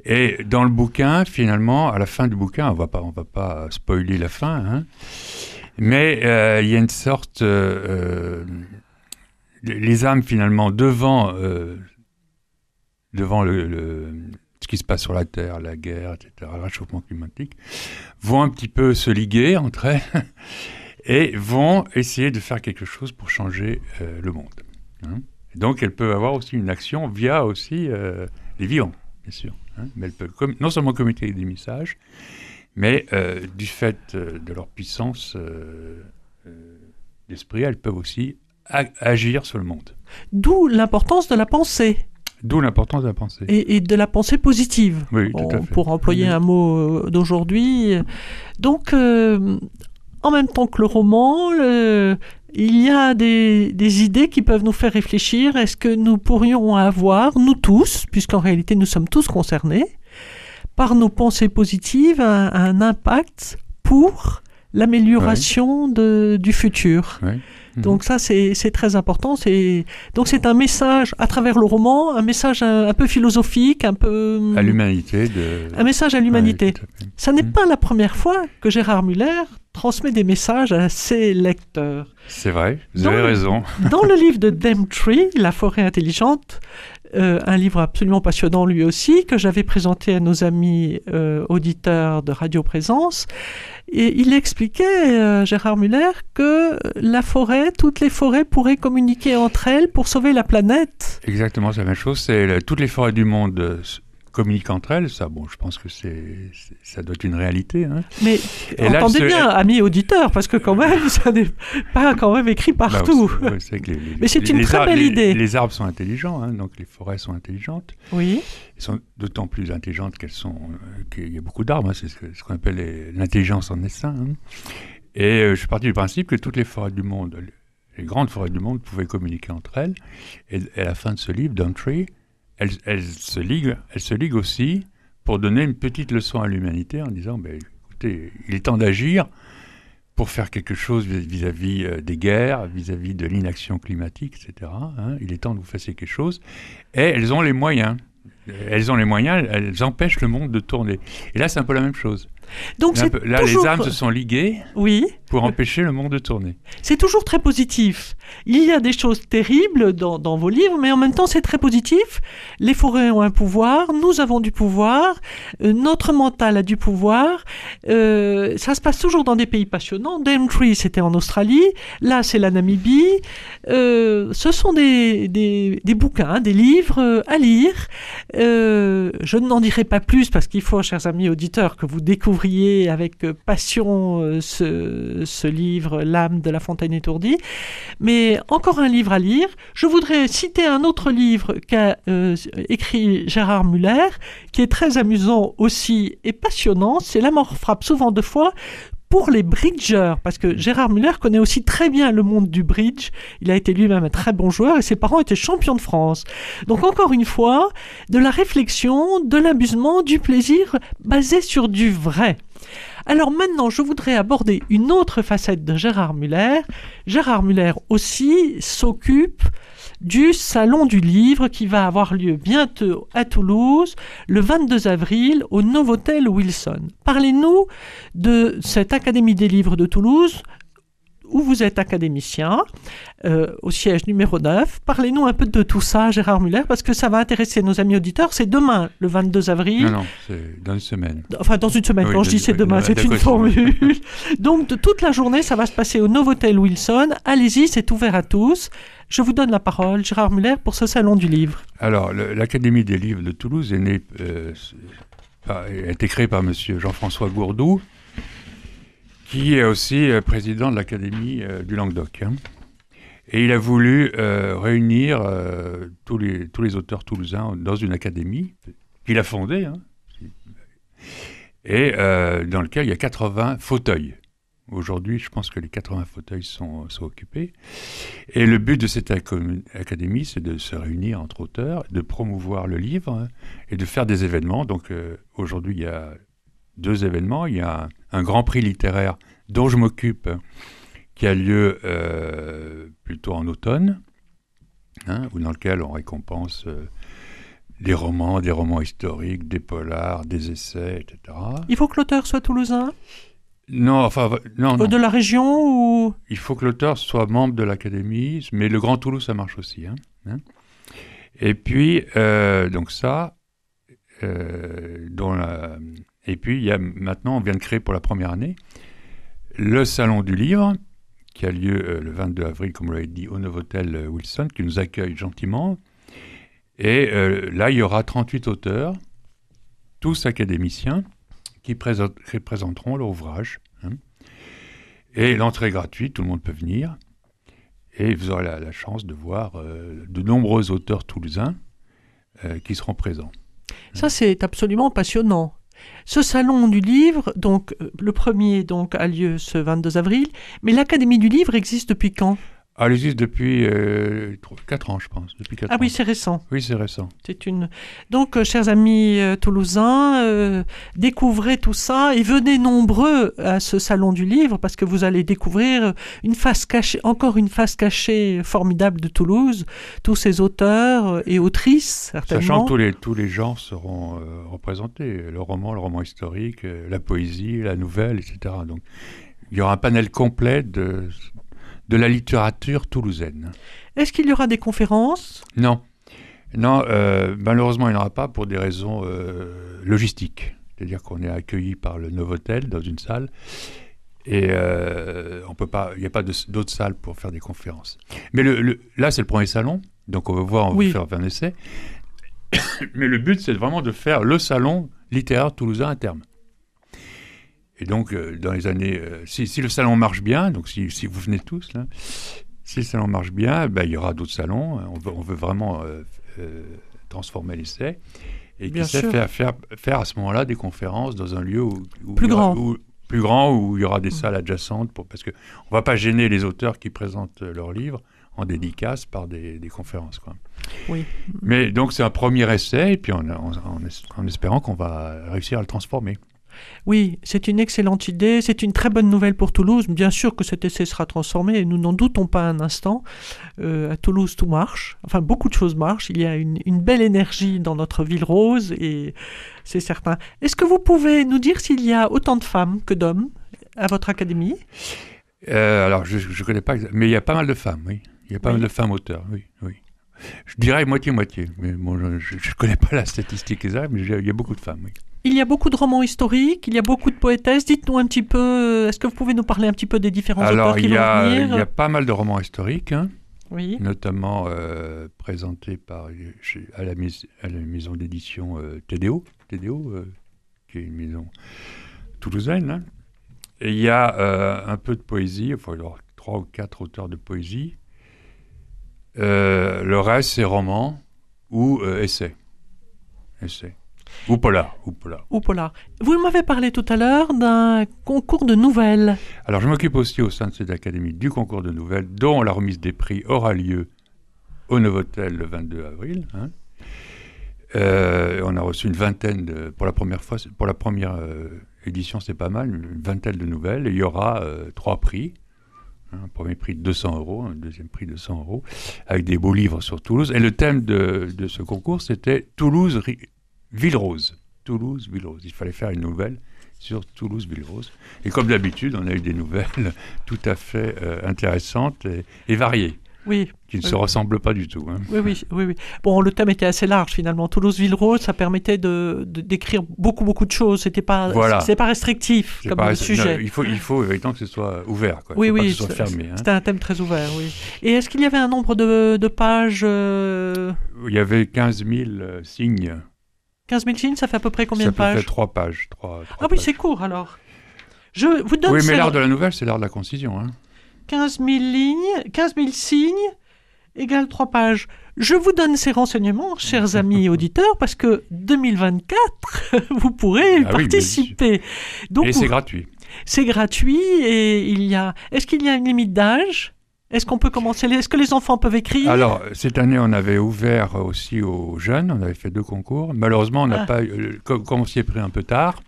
Et dans le bouquin, finalement, à la fin du bouquin, on va pas va pas spoiler la fin, hein, mais euh, il y a une sorte euh, les les âmes finalement devant, euh, devant le- ce qui se passe sur la Terre, la guerre, etc., le réchauffement climatique, vont un petit peu se liguer entre elles et vont essayer de faire quelque chose pour changer euh, le monde. hein. Donc elles peuvent avoir aussi une action via aussi euh, les vivants, bien sûr. hein. Mais elles peuvent non seulement communiquer des messages, mais euh, du fait de leur puissance d'esprit, elles peuvent aussi agir sur le monde. D'où l'importance de la pensée D'où l'importance de la pensée. et, et de la pensée positive. Oui, tout à fait. Pour employer Oui. un mot d'aujourd'hui. Donc, euh, en même temps que le roman, le- il y a des, des idées qui peuvent nous faire réfléchir. Est-ce que nous pourrions avoir, nous tous, puisqu'en réalité nous sommes tous concernés, par nos pensées positives, un, un impact pour l'amélioration du futur? Ouais. Mhm. donc ça, c'est très important. Donc c'est un message à travers le roman, un message un, un peu philosophique, un peu à l'humanité de. un message à l'humanité. Ouais. Ça n'est Mhm. pas la première fois que Gérard Muller transmet des messages à ses lecteurs. C'est vrai, vous Dans avez le- raison. (laughs) Dans le (laughs) livre de Tree, La forêt intelligente, euh, un livre absolument passionnant lui aussi, que j'avais présenté à nos amis euh, auditeurs de Radio Présence, et il expliquait, euh, Gérard Muller, que la forêt, toutes les forêts pourraient communiquer entre elles pour sauver la planète. Exactement, c'est la même chose. C'est toutes les forêts du monde communiquent entre elles. Ça, bon, je pense que c'est, ça doit être une réalité. hein. Mais Et entendez bien, amis auditeurs, parce que quand même, ça n'est pas quand même écrit Bah, partout. c'est- ouais, c'est que les- les- Mais c'est une les très belle idée. Les arbres sont intelligents, hein, donc les forêts sont intelligentes. Oui, Elles sont d'autant plus intelligentes qu'elles sont, euh, qu'il y a beaucoup d'arbres. hein, c'est ce, qu'on appelle l'intelligence en essaim. hein. Et euh, je suis parti du principe que toutes les forêts du monde, les grandes forêts du monde, pouvaient communiquer entre elles. Et, et à la fin de ce livre, Downtree, elles, elles se liguent, elles se liguent aussi pour donner une petite leçon à l'humanité en disant, ben, écoutez, il est temps d'agir pour faire quelque chose vis- vis-à-vis euh, des guerres, vis-à-vis de l'inaction climatique, etc. hein. Il est temps que vous fassiez quelque chose. Et elles ont les moyens. Elles ont les moyens, elles empêchent le monde de tourner. Et là, c'est un peu la même chose. Donc Là, un c'est peu- là, toujours... les âmes se sont liguées Oui, pour empêcher le monde de tourner. c'est toujours très positif. Il y a des choses terribles dans, dans vos livres, mais en même temps, c'est très positif. Les forêts ont un pouvoir, nous avons du pouvoir, euh, notre mental a du pouvoir. Euh, ça se passe toujours dans des pays passionnants. Tree, c'était en Australie. Là, c'est la Namibie. Euh, ce sont des, des, des bouquins, des livres à lire. Je n'en dirai pas plus parce qu'il faut, chers amis auditeurs, que vous découvriez avec euh, passion euh, ce, ce livre, L'âme de la fontaine étourdie. Mais encore un livre à lire. Je voudrais citer un autre livre qu'a euh, écrit Gérard Muller, qui est très amusant aussi et passionnant. C'est La mort frappe souvent deux fois pour les bridgers, parce que Gérard Muller connaît aussi très bien le monde du bridge. Il a été lui-même un très bon joueur et ses parents étaient champions de France. Donc encore une fois, de la réflexion, de l'amusement, du plaisir basé sur du vrai. Alors maintenant, je voudrais aborder une autre facette de Gérard Muller. Gérard Muller aussi s'occupe du Salon du Livre qui va avoir lieu bientôt à Toulouse le 22 avril au Novotel Wilson. Parlez-nous de cette Académie des livres de Toulouse où vous êtes académicien, euh, au siège numéro 9. Parlez-nous un peu de tout ça, Gérard Muller, parce que ça va intéresser nos amis auditeurs. C'est demain, le 22 avril. Non, non, c'est dans une semaine. Enfin, dans une semaine, Oui, quand je dis c'est demain, de- c'est une formule. (laughs) Donc, de toute la journée, ça va se passer au Novotel Wilson. Allez-y, c'est ouvert à tous. Je vous donne la parole, Gérard Muller, pour ce salon du livre. Alors, l'Académie des livres de Toulouse est née, euh, a été créée par Monsieur Jean-François Gourdou, qui est aussi euh, président de l'Académie euh, du Languedoc. hein. Et il a voulu euh, réunir tous, les, tous les auteurs toulousains dans une académie qu'il a fondée, hein, et dans lequel il y a 80 fauteuils. Aujourd'hui, je pense que les 80 fauteuils sont, occupés. Et le but de cette académie, c'est de se réunir entre auteurs, de promouvoir le livre hein, et de faire des événements. Donc aujourd'hui, il y a deux événements. Il y a un, un grand prix littéraire dont je m'occupe, qui a lieu euh, plutôt en automne, hein, ou dans lequel on récompense euh, des romans, des romans historiques, des polars, des essais, etc. Il faut que l'auteur soit toulousain? Non, enfin, non, non. De la région ou? Il faut que l'auteur soit membre de l'académie, mais le Grand Toulouse, ça marche aussi. hein, hein. Et puis, euh, donc ça, la- et puis il y a maintenant, on vient de créer pour la première année, le Salon du Livre, qui a lieu euh, le 22 avril, comme vous l'avez dit, au Novotel euh, Wilson, qui nous accueille gentiment. Et euh, là, il y aura 38 auteurs, tous académiciens, qui, présent- qui présenteront leur ouvrage. hein. Et l'entrée est gratuite, tout le monde peut venir. Et vous aurez la, chance de voir euh, de nombreux auteurs toulousains euh, qui seront présents. Ça, c'est absolument passionnant. Ce salon du livre, donc euh, le premier donc a lieu ce 22 avril, mais l'Académie du livre existe depuis quand? Ah, elle existe depuis 4 ans, je pense. Depuis quatre Ah oui, c'est récent. Oui, c'est récent. C'est une. Donc, euh, chers amis euh, toulousains, euh, découvrez tout ça et venez nombreux à ce salon du livre parce que vous allez découvrir une face cachée, encore une face cachée formidable de Toulouse, tous ces auteurs euh, et autrices certainement. Sachant que tous les, tous les genres seront euh, représentés. Le roman, le roman historique, euh, la poésie, la nouvelle, etc. Donc, il y aura un panel complet de, de la littérature toulousaine. Est-ce qu'il y aura des conférences? Non. Non, euh, malheureusement, il n'y en aura pas pour des raisons euh, logistiques. C'est-à-dire qu'on est accueilli par le Novotel dans une salle et euh, on peut pas, il n'y a pas d'autres salles pour faire des conférences. Mais le, le- là, c'est le premier salon, donc on va voir, on Oui. va faire un essai. (coughs) Mais le but, c'est vraiment de faire le salon littéraire toulousain à terme. Et donc, euh, dans les années, euh, si, si le salon marche bien, donc si, si vous venez tous là, si le salon marche bien, ben, il y aura d'autres salons. On veut, on veut vraiment euh, euh, transformer l'essai. Et Bien qui sait sûr. faire, faire, faire à ce moment-là des conférences dans un lieu où, où Plus aura- grand. où- plus grand, où il y aura des salles adjacentes, pour, parce qu'on ne va pas gêner les auteurs qui présentent leurs livres en dédicace par des, des conférences. Quoi. Oui. Mais donc c'est un premier essai, et puis en, en espérant qu'on va réussir à le transformer. Oui, c'est une excellente idée, c'est une très bonne nouvelle pour Toulouse. Bien sûr que cet essai sera transformé et nous n'en doutons pas un instant. Euh, à Toulouse, tout marche. Enfin, beaucoup de choses marchent. Il y a une, une belle énergie dans notre ville rose et c'est certain. Est-ce que vous pouvez nous dire s'il y a autant de femmes que d'hommes à votre académie? Euh, alors je ne connais pas, mais il y a pas mal de femmes, oui. Il y a pas Oui. mal de femmes auteurs, oui. oui. Je dirais moitié-moitié, mais bon, je ne connais pas la statistique exacte, mais il y a beaucoup de femmes, oui. Il y a beaucoup de romans historiques, il y a beaucoup de poétesses. Dites-nous un petit peu, euh, est-ce que vous pouvez nous parler un petit peu des différents Alors, auteurs qui il y, vont a, venir il y a pas mal de romans historiques, hein, Oui. notamment euh, présentés par, chez- à, la, mais- à la maison d'édition euh, TDO, TDO euh, qui est une maison toulousaine. hein. Et il y a un peu de poésie, il faut y avoir trois ou quatre auteurs de poésie. Le reste, c'est romans ou essais. Essais. Ou polar. Ou polar. Ou polar. Vous m'avez parlé tout à l'heure d'un concours de nouvelles. Alors, je m'occupe aussi au sein de cette académie du concours de nouvelles, dont la remise des prix aura lieu au Novotel le 22 avril. hein. Euh, on a reçu une vingtaine, de- pour la première fois, pour la première euh, édition, c'est pas mal, une vingtaine de nouvelles. Et il y aura euh, trois prix. hein, Un premier prix de 200 euros, un deuxième prix de 100 euros, avec des beaux livres sur Toulouse. Et le thème de, de ce concours, c'était Toulouse, Ri- Ville Rose. Toulouse, Ville Rose. Il fallait faire une nouvelle sur Toulouse, Ville Rose. Et comme d'habitude, on a eu des nouvelles (laughs) tout à fait euh, intéressantes et, et variées, Oui, qui ne Oui. se ressemblent pas du tout. hein. oui, oui, oui, oui. Bon, le thème était assez large finalement. Toulouse-Ville-Rose, ça permettait de, de- d'écrire beaucoup, beaucoup de choses. C'était pas, Voilà. c'est pas restrictif C'est comme pas- sujet. non, il, faut, il faut effectivement que ce soit ouvert. Quoi. Oui, faut pas oui, que ce soit c'est- fermé. hein. C'était un thème très ouvert, oui. Et est-ce qu'il y avait un nombre de, de pages euh, Il y avait 15 000 euh, signes. 15 000 signes, ça fait à peu près combien ça de pages trois pages. trois- trois Ah oui, pages. c'est court alors. Je vous donne Oui, mais l'art de la nouvelle, c'est l'art de la concision. hein. 15 000 lignes, 15 000 signes égale 3 pages. Je vous donne ces renseignements, chers amis (laughs) auditeurs, parce que 2024, (laughs) vous pourrez Ah oui, participer. Donc, Et c'est gratuit. c'est gratuit et il y a. Est-ce qu'il y a une limite d'âge? Est-ce qu'on peut commencer Est-ce que les enfants peuvent écrire? Alors, cette année, on avait ouvert aussi aux jeunes. On avait fait deux concours. Malheureusement, on n'a Ah. pas eu, euh, comme, on s'y est pris un peu tard,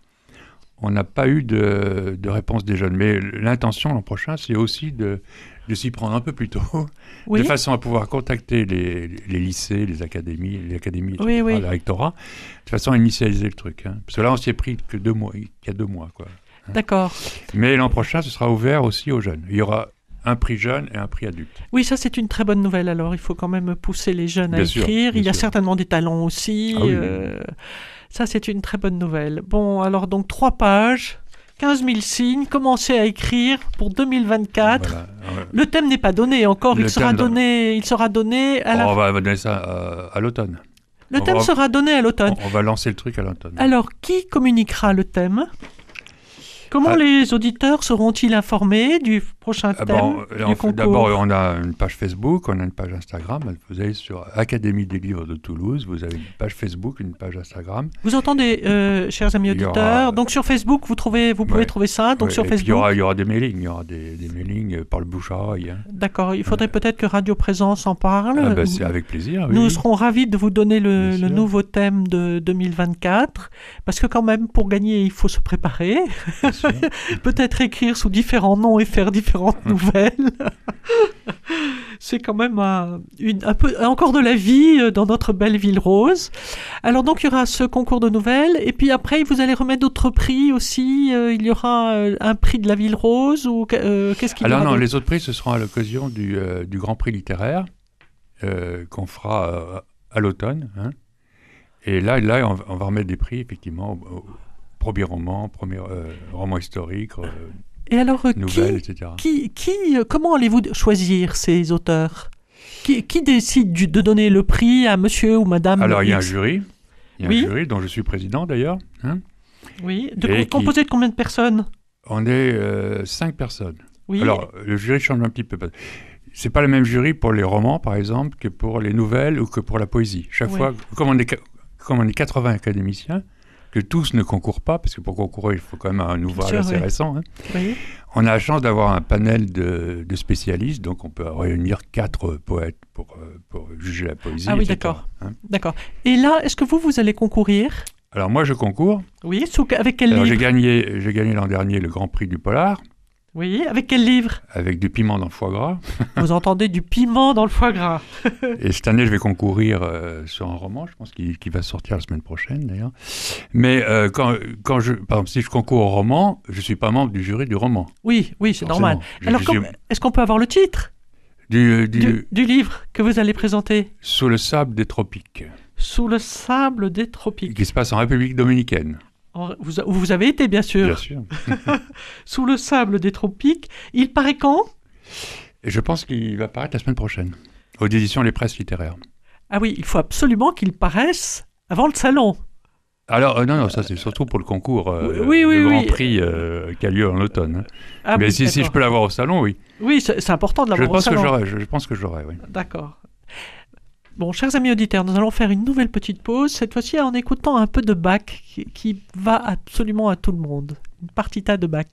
on n'a pas eu de, de réponse des jeunes. Mais l'intention l'an prochain, c'est aussi de, de s'y prendre un peu plus tôt, (laughs) Oui. de façon à pouvoir contacter les, les lycées, les académies, les académies, Oui, oui. le rectorat, de façon à initialiser le truc. hein. Parce que là, on s'y est pris que deux mois, il y a deux mois. Quoi. D'accord. Mais l'an prochain, ce sera ouvert aussi aux jeunes. Il y aura un prix jeune et un prix adulte. Oui, ça c'est une très bonne nouvelle. Alors, il faut quand même pousser les jeunes à sûr, écrire. il y a sûr. certainement des talents aussi. Ah oui, oui. euh, Ça, c'est une très bonne nouvelle. Bon, alors donc trois pages, 15 000 signes. Commencez à écrire pour 2024. Voilà. Le thème n'est pas donné encore. Le il sera donné. Il sera donné à la. On va donner ça euh, à l'automne. Le on thème va- sera donné à l'automne. On, on va lancer le truc à l'automne. Alors, qui communiquera le thème? Comment Ah. les auditeurs seront-ils informés du prochain Ah thème bon, D'abord, on a une page Facebook, on a une page Instagram. Vous allez sur Académie des livres de Toulouse, vous avez une page Facebook, une page Instagram. Vous entendez, euh, chers amis auditeurs aura- Donc sur Facebook, vous trouvez, vous pouvez trouver ça. Donc Ouais, sur et Facebook. il y aura, il y aura des mailings, il y aura des, des mailings euh, par le bouche à oreille. hein. D'accord. Il faudrait peut-être que Radio Présence en parle. Ah bah, Vous- c'est avec plaisir. oui, Nous serons ravis de vous donner le, le nouveau thème de 2024, parce que quand même, pour gagner, il faut se préparer, (laughs) peut-être écrire sous différents noms et faire différentes nouvelles. (laughs) C'est quand même un, une- un peu encore de la vie euh, dans notre belle ville rose. Alors donc il y aura ce concours de nouvelles, et puis après vous allez remettre d'autres prix aussi. euh, il y aura euh, un prix de la ville rose ou euh, qu'est-ce qu'il y Alors aura non, d'autre les autres prix, ce seront à l'occasion du, euh, du Grand Prix littéraire euh, qu'on fera à l'automne. hein. Et là, là on, va- on va remettre des prix, effectivement, au, au premier roman, premier roman historique, Et alors euh, qui, etc. Qui, qui, euh, comment allez-vous choisir ces auteurs? Qui, qui décide de donner le prix à monsieur ou madame Alors, il y a un jury. Il y a Oui. un jury dont je suis président d'ailleurs. hein. Oui, de, Et qui- composé de combien de personnes? On est euh, cinq personnes. Oui, Alors, le jury change un petit peu. C'est pas le même jury pour les romans, par exemple, que pour les nouvelles ou que pour la poésie. Chaque fois, comme on, est, comme on est 80 académiciens, que tous ne concourent pas, parce que pour concourir, il faut quand même un ouvrage sûr, assez oui. récent. hein. oui. On a la chance d'avoir un panel de, de spécialistes, donc on peut réunir quatre poètes pour, euh, pour juger la poésie. Ah oui, d'accord. hein. d'accord. Et là, est-ce que vous, vous allez concourir? Alors moi, je concours. Oui, avec quel Alors j'ai livre gagné, j'ai gagné l'an dernier le Grand Prix du Polar Oui, avec quel livre avec du piment dans le foie gras. (laughs) Vous entendez du piment dans le foie gras. (laughs) Et cette année, je vais concourir euh, sur un roman, je pense qu'il qu'il va sortir la semaine prochaine d'ailleurs. Mais euh, quand, quand je, par exemple, si je concours au roman, je suis pas membre du jury du roman. Oui, oui, c'est normal. Je- Alors, suis est-ce qu'on peut avoir le titre du, du- du, du livre que vous allez présenter Sous le sable des tropiques, Sous le sable des tropiques. qui se passe en République dominicaine, Vous, où vous avez été, bien sûr. bien sûr. (laughs) Sous le sable des tropiques. Il paraît quand? Je pense qu'il va paraître la semaine prochaine, aux éditions Les Presses littéraires. Ah oui, il faut absolument qu'il paraisse avant le salon. Alors, euh, non, non, ça c'est surtout pour le concours, euh, Oui, oui, le Grand. Prix euh, qui a lieu en automne. hein. Ah Mais si, si je peux l'avoir au salon, oui. Oui, c'est important de l'avoir au pense, que salon. j'aurai, je, je pense que j'aurai, oui. D'accord. Bon, chers amis auditeurs, nous allons faire une nouvelle petite pause, cette fois-ci en écoutant un peu de Bach qui, va absolument à tout le monde. Une partita de Bach.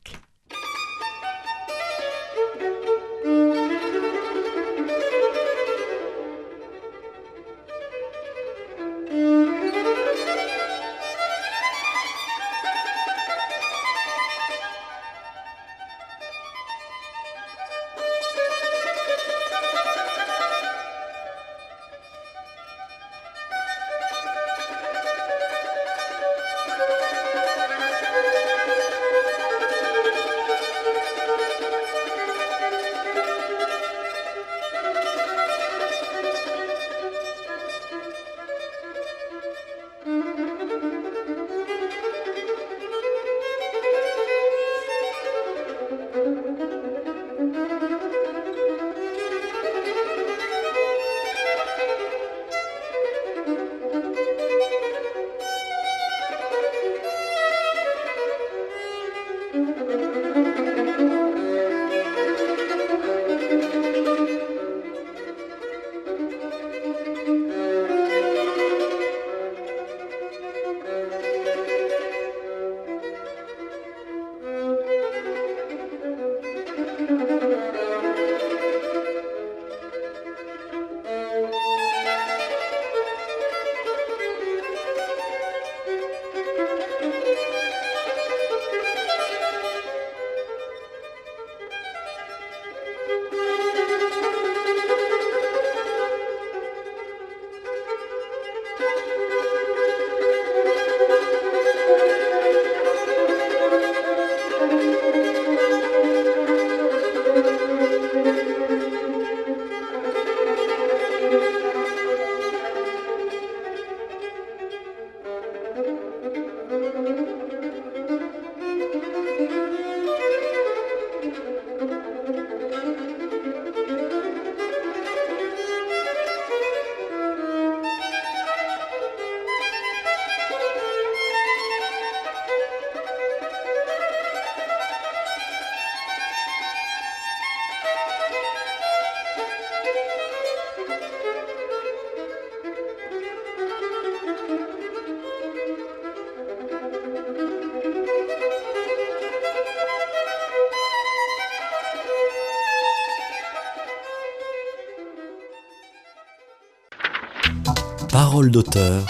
Parole d'auteur.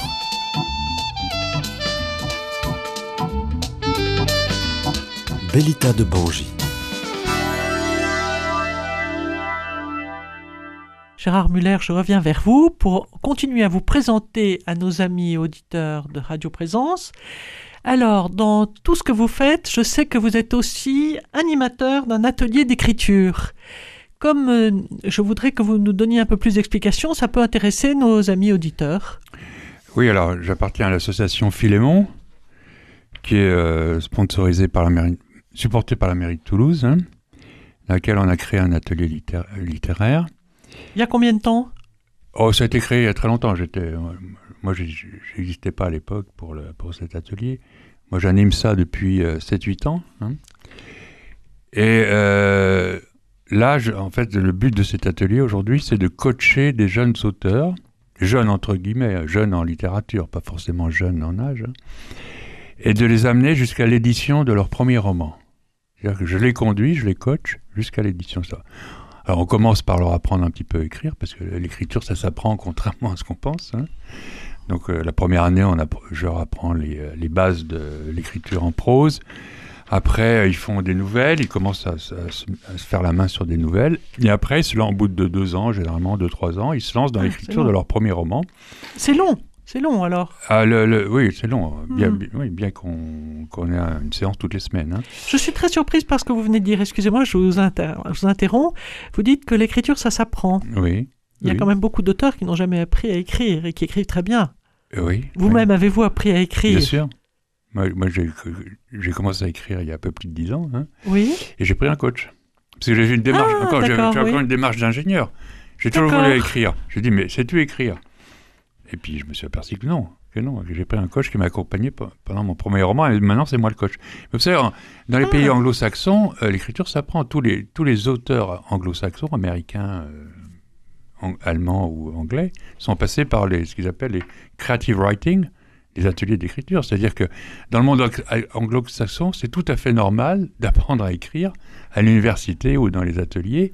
Bellita de Bangy. Gérard Muller, je reviens vers vous pour continuer à vous présenter à nos amis auditeurs de Radio Présence. Alors, dans tout ce que vous faites, je sais que vous êtes aussi animateur d'un atelier d'écriture. Comme euh, je voudrais que vous nous donniez un peu plus d'explications, ça peut intéresser nos amis auditeurs. Oui, alors j'appartiens à l'association Philémon, qui est euh, sponsorisée par la mairie, supportée par la mairie de Toulouse, hein, dans laquelle on a créé un atelier littéra- littéraire. Il y a combien de temps? Oh, ça a été créé il y a très longtemps. J'étais, euh, moi, j'existais pas à l'époque pour, le, pour cet atelier. Moi, j'anime ça depuis euh, 7-8 ans. hein. Et euh, là, en fait, le but de cet atelier aujourd'hui, c'est de coacher des jeunes auteurs, jeunes entre guillemets, jeunes en littérature, pas forcément jeunes en âge, hein, et de les amener jusqu'à l'édition de leur premier roman. C'est-à-dire que je les conduis, je les coach jusqu'à l'édition ça. Alors on commence par leur apprendre un petit peu à écrire, parce que l'écriture, ça s'apprend contrairement à ce qu'on pense. hein. Donc euh, la première année, on appre- je leur apprends euh, les bases de l'écriture en prose. Après, euh, ils font des nouvelles, ils commencent à, se- à se, à se faire la main sur des nouvelles. Et après, cela en bout de deux ans, généralement deux, trois ans, ils se lancent dans Ah, l'écriture de leur premier roman. C'est long, c'est long alors. Ah, le, le- oui, c'est long, bien, Hmm. bien- oui, bien qu'on qu'on ait un- une séance toutes les semaines. hein. Je suis très surprise par ce que vous venez de dire. Excusez-moi, je vous, inter- je vous interromps. Vous dites que l'écriture, ça s'apprend. Oui. Il y a quand même beaucoup d'auteurs qui n'ont jamais appris à écrire et qui écrivent très bien. Oui. Vous-même, avez-vous appris à écrire? Bien sûr. Moi, moi, j'ai commencé à écrire il y a un peu plus de dix ans. hein. Oui. Et j'ai pris un coach. Parce que j'ai une démarche, Ah, encore, j'ai oui. une démarche d'ingénieur. J'ai toujours voulu écrire. J'ai dit, mais sais-tu écrire? Et puis je me suis aperçu que non, que non. que J'ai pris un coach qui m'a accompagné pe- pendant mon premier roman et maintenant c'est moi le coach. Mais Vous savez, dans les Ah. pays anglo-saxons, euh, l'écriture s'apprend. Tous les, tous les auteurs anglo-saxons, américains, euh, allemands ou anglais, sont passés par les, ce qu'ils appellent les creative writing, les ateliers d'écriture. C'est-à-dire que dans le monde ang- anglo-saxon, c'est tout à fait normal d'apprendre à écrire à l'université ou dans les ateliers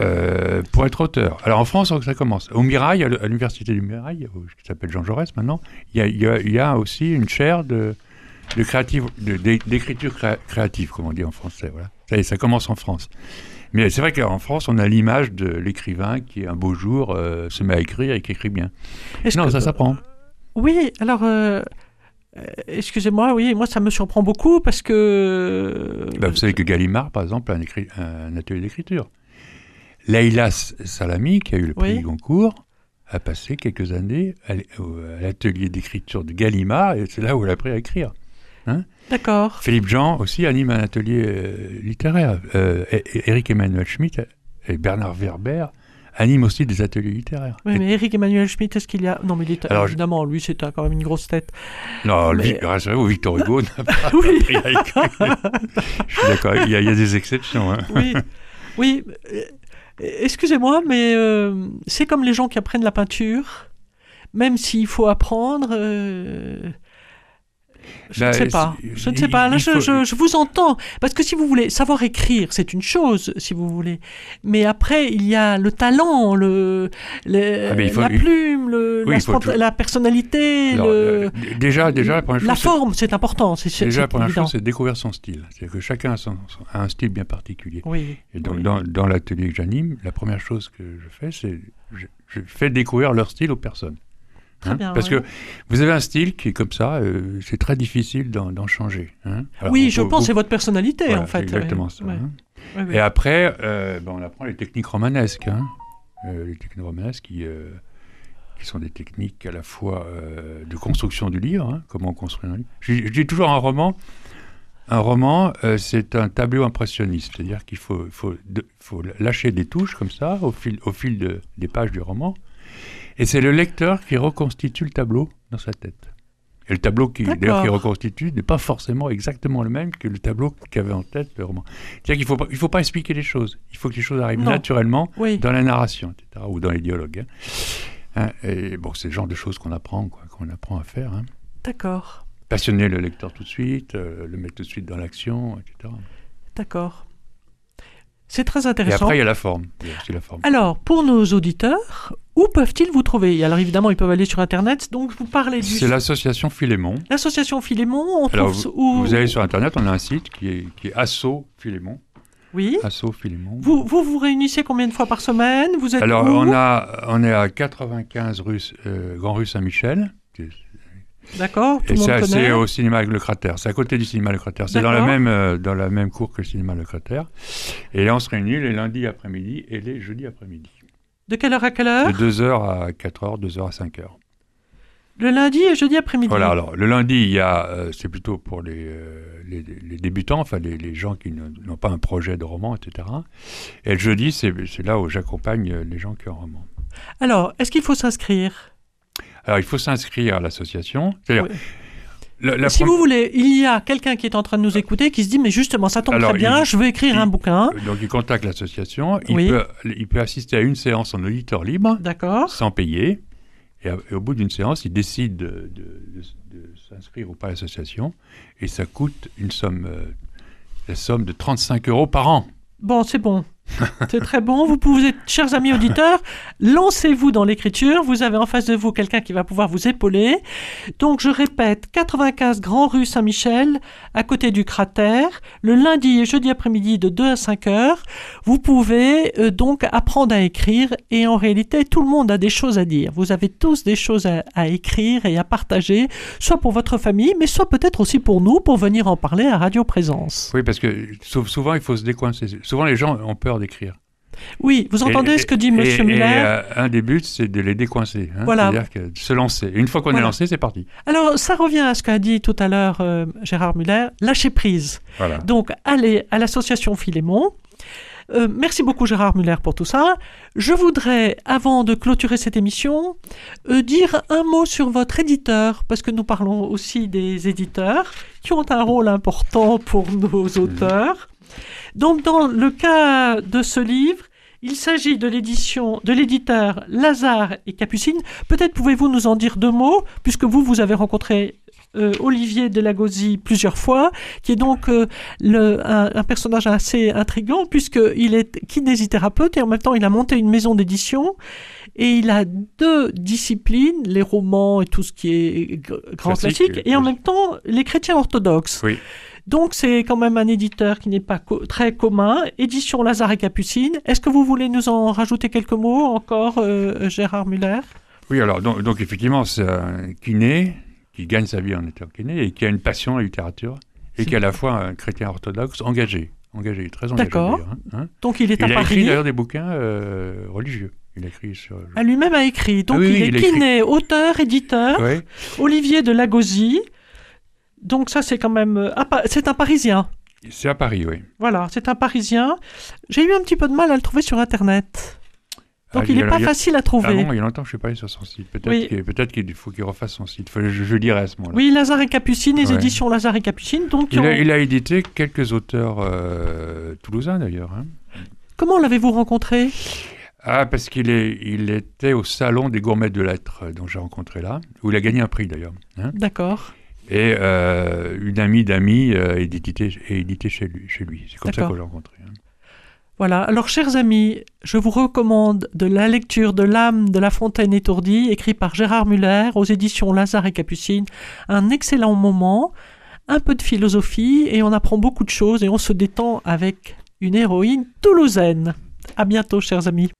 euh, pour être auteur. Alors en France, ça commence. Au Mirail, à l'université du Mirail, qui s'appelle Jean Jaurès maintenant, il y a, y y aussi une chaire de, de créative, d'écriture créa- créative, comme on dit en français. Voilà. Ça, commence en France. Mais c'est vrai qu'en France, on a l'image de l'écrivain qui, un beau jour, euh, se met à écrire et qui écrit bien. Est-ce Non, que- ça s'apprend. Oui, alors, euh, euh, excusez-moi, oui, moi ça me surprend beaucoup parce que... Bah, vous savez que Gallimard, par exemple, a un, écrit- un atelier d'écriture. Leïla S- Salami, qui a eu le prix Oui. Goncourt, a passé quelques années à l'atelier d'écriture de Gallimard, et c'est là où elle a appris à écrire. D'accord. Philippe Jean aussi anime un atelier euh, littéraire. Euh, E- E- Éric Emmanuel Schmitt et Bernard Werber animent aussi des ateliers littéraires. Oui, mais Eric Emmanuel Schmitt, est-ce qu'il y a... Non, mais il est... Alors, évidemment, lui, c'est quand même une grosse tête. Non, lui, mais- rassurez-vous, Victor Hugo n'a pas (laughs) Oui. à écrire. Je suis d'accord, il y, a- il y a des exceptions. hein. Oui, oui. euh, Excusez-moi, mais euh, c'est comme les gens qui apprennent la peinture. Même s'il faut apprendre, euh, je Bah, ne sais pas. c'est- Je ne sais pas. Là, je, faut- je- je vous entends. Parce que si vous voulez savoir écrire, c'est une chose, si vous voulez. Mais après, il y a le talent, le, le- Ah, faut- la plume, le- Oui, la, faut la personnalité, Alors, le- euh, déjà, déjà, la première la chose, c'est- forme, c'est important. C'est c'est- Déjà, la c'est première évident. chose, c'est découvrir son style. C'est-à-dire que chacun a, son- son- a un style bien particulier. Oui. Et donc, oui. dans, dans l'atelier que j'anime, la première chose que je fais, c'est je, je fais découvrir leur style aux personnes. Très Hein, bien, Parce ouais. que vous avez un style qui est comme ça, euh, c'est très difficile d'en changer. hein. Alors, oui, je pense, vous- c'est votre personnalité, voilà, en fait. exactement ouais. ça. Ouais. hein. Et après, euh, ben, on apprend les techniques romanesques. Euh, les techniques romanesques qui, qui sont des techniques à la fois de construction du livre, comment on construit un livre. Je, je dis toujours un roman. Un roman, c'est un tableau impressionniste, c'est-à-dire qu'il faut, faut, de- faut lâcher des touches comme ça au fil, au fil de- des pages du roman, et c'est le lecteur qui reconstitue le tableau dans sa tête. Et le tableau qui, d'ailleurs, qui D'accord. reconstitue n'est pas forcément exactement le même que le tableau qu'avait en tête le roman. C'est-à-dire qu'il ne faut, pas- il faut pas expliquer les choses. Il faut que les choses arrivent Non. naturellement Oui. dans la narration, etc., ou dans les dialogues. hein. Hein, et bon, c'est le genre de choses qu'on apprend, quoi, qu'on apprend à faire. hein. D'accord. Passionner le lecteur tout de suite, euh, le mettre tout de suite dans l'action, etc. D'accord. C'est très Et intéressant. après, il y a la forme. A la. Alors, pour nos auditeurs, où peuvent-ils vous trouver? Alors évidemment, ils peuvent aller sur Internet. Donc, vous parlez du C'est l'association Philémon. l'association Philémon. On Alors, trouve vous, où vous allez sur Internet, on a un site qui est, qui est Asso Philémon. Oui. Asso Philémon. Vous, vous vous réunissez combien de fois par semaine? Vous êtes Alors, où? on, a, on est à 95 rue, euh, Grand Rue Saint-Michel. D'accord, Et c'est au cinéma Le Cratère. C'est à côté du cinéma Le Cratère. C'est dans la, même, euh, dans la même cour que le cinéma Le Cratère. Et là, on se réunit les lundis après-midi et les jeudis après-midi. De quelle heure à quelle De heure 2h à 4h, 2h à 5h. Le lundi et jeudi après-midi? Voilà, alors le lundi, il y a, euh, c'est plutôt pour les, euh, les, les débutants, enfin les, les gens qui n'ont pas un projet de roman, etc. Et le jeudi, c'est là où j'accompagne les gens qui ont un roman. Alors, est-ce qu'il faut s'inscrire? Alors il faut s'inscrire à l'association. C'est-à-dire, Oui. la- la Si vous voulez, il y a quelqu'un qui est en train de nous écouter qui se dit mais justement ça tombe Alors, très bien, il- je veux écrire il- un bouquin. donc il contacte l'association, il, peut, il peut assister à une séance en auditeur libre, sans payer. Et, à- et au bout d'une séance, il décide de, de- de- de s'inscrire ou pas à l'association. Et ça coûte une somme, euh, la somme de 35 euros par an. Bon, c'est bon. (laughs) C'est très bon. Vous pouvez, chers amis auditeurs, lancez-vous dans l'écriture. Vous avez en face de vous quelqu'un qui va pouvoir vous épauler. Donc, je répète, 95 Grand Rue Saint-Michel, à côté du cratère, le lundi et jeudi après-midi de 2 à 5 heures. Vous pouvez euh, donc apprendre à écrire et en réalité, tout le monde a des choses à dire. Vous avez tous des choses à, à écrire et à partager, soit pour votre famille, mais soit peut-être aussi pour nous, pour venir en parler à Radio Présence. Oui, parce que sou- souvent, il faut se décoincer. Souvent, les gens ont peur d'écrire. Oui, vous entendez Et- ce que dit et- et, Muller? euh, Un des buts, c'est de les décoincer. hein. Voilà. C'est-à-dire que de se lancer. Une fois qu'on Voilà. est lancé, c'est parti. Alors, ça revient à ce qu'a dit tout à l'heure euh, Gérard Muller, lâcher prise. Voilà. Donc, allez à l'association Philémon. Euh, merci beaucoup Gérard Muller pour tout ça. Je voudrais, avant de clôturer cette émission, euh, dire un mot sur votre éditeur, parce que nous parlons aussi des éditeurs qui ont un rôle important pour nos auteurs. Donc, dans le cas de ce livre, il s'agit de l'édition de l'éditeur Lazare et Capucine. Peut-être pouvez-vous nous en dire deux mots, puisque vous, vous avez rencontré euh, Olivier Delagosi plusieurs fois, qui est donc euh, le, un, un personnage assez intrigant, puisqu'il est kinésithérapeute et en même temps il a monté une maison d'édition. Et il a deux disciplines, les romans et tout ce qui est grand Classique, classique, et en même temps les chrétiens orthodoxes. Oui. Donc c'est quand même un éditeur qui n'est pas co- très commun. Édition Lazare et Capucine. Est-ce que vous voulez nous en rajouter quelques mots encore, euh, Gérard Muller? Oui, alors, donc, donc, effectivement, c'est un kiné qui gagne sa vie en étant kiné et qui a une passion à la littérature et qui est à la fois un chrétien orthodoxe engagé. Engagé, très engagé. D'accord. hein, hein. Donc il est Il à a écrit Paris. d'ailleurs des bouquins euh, religieux. Il a écrit sur. Ah, lui-même a écrit. Donc Ah oui, il oui, est il écrit. kiné, auteur, éditeur. Ouais. Olivier de Lagosi. Donc ça c'est quand même... euh, ah, c'est un Parisien. C'est à Paris, oui. Voilà, c'est un Parisien. J'ai eu un petit peu de mal à le trouver sur Internet. Donc Ah, il il n'est pas a- facile à Ah trouver. bon, il y a longtemps que je suis pas allé sur son site. Peut-être Oui. qu'il faut qu'il refasse son site. Je, je dirai à ce moment-là. Oui, Lazare et Capucine, les Ouais. éditions Lazare et Capucine. Donc, Il, a, il a édité quelques auteurs euh, toulousains d'ailleurs. hein. comment l'avez-vous rencontré? Ah, parce qu'il il était au salon des gourmets de lettres, euh, dont j'ai rencontré là, où il a gagné un prix d'ailleurs. hein. D'accord. Et euh, une amie d'amis euh, est édité, est édité chez lui. Chez lui. C'est comme ça que j'ai rencontré. hein. Voilà. Alors, chers amis, je vous recommande de la lecture de L'âme de la fontaine étourdie, écrit par Gérard Muller aux éditions Lazare et Capucine. Un excellent moment, un peu de philosophie, et on apprend beaucoup de choses et on se détend avec une héroïne toulousaine. À bientôt, chers amis.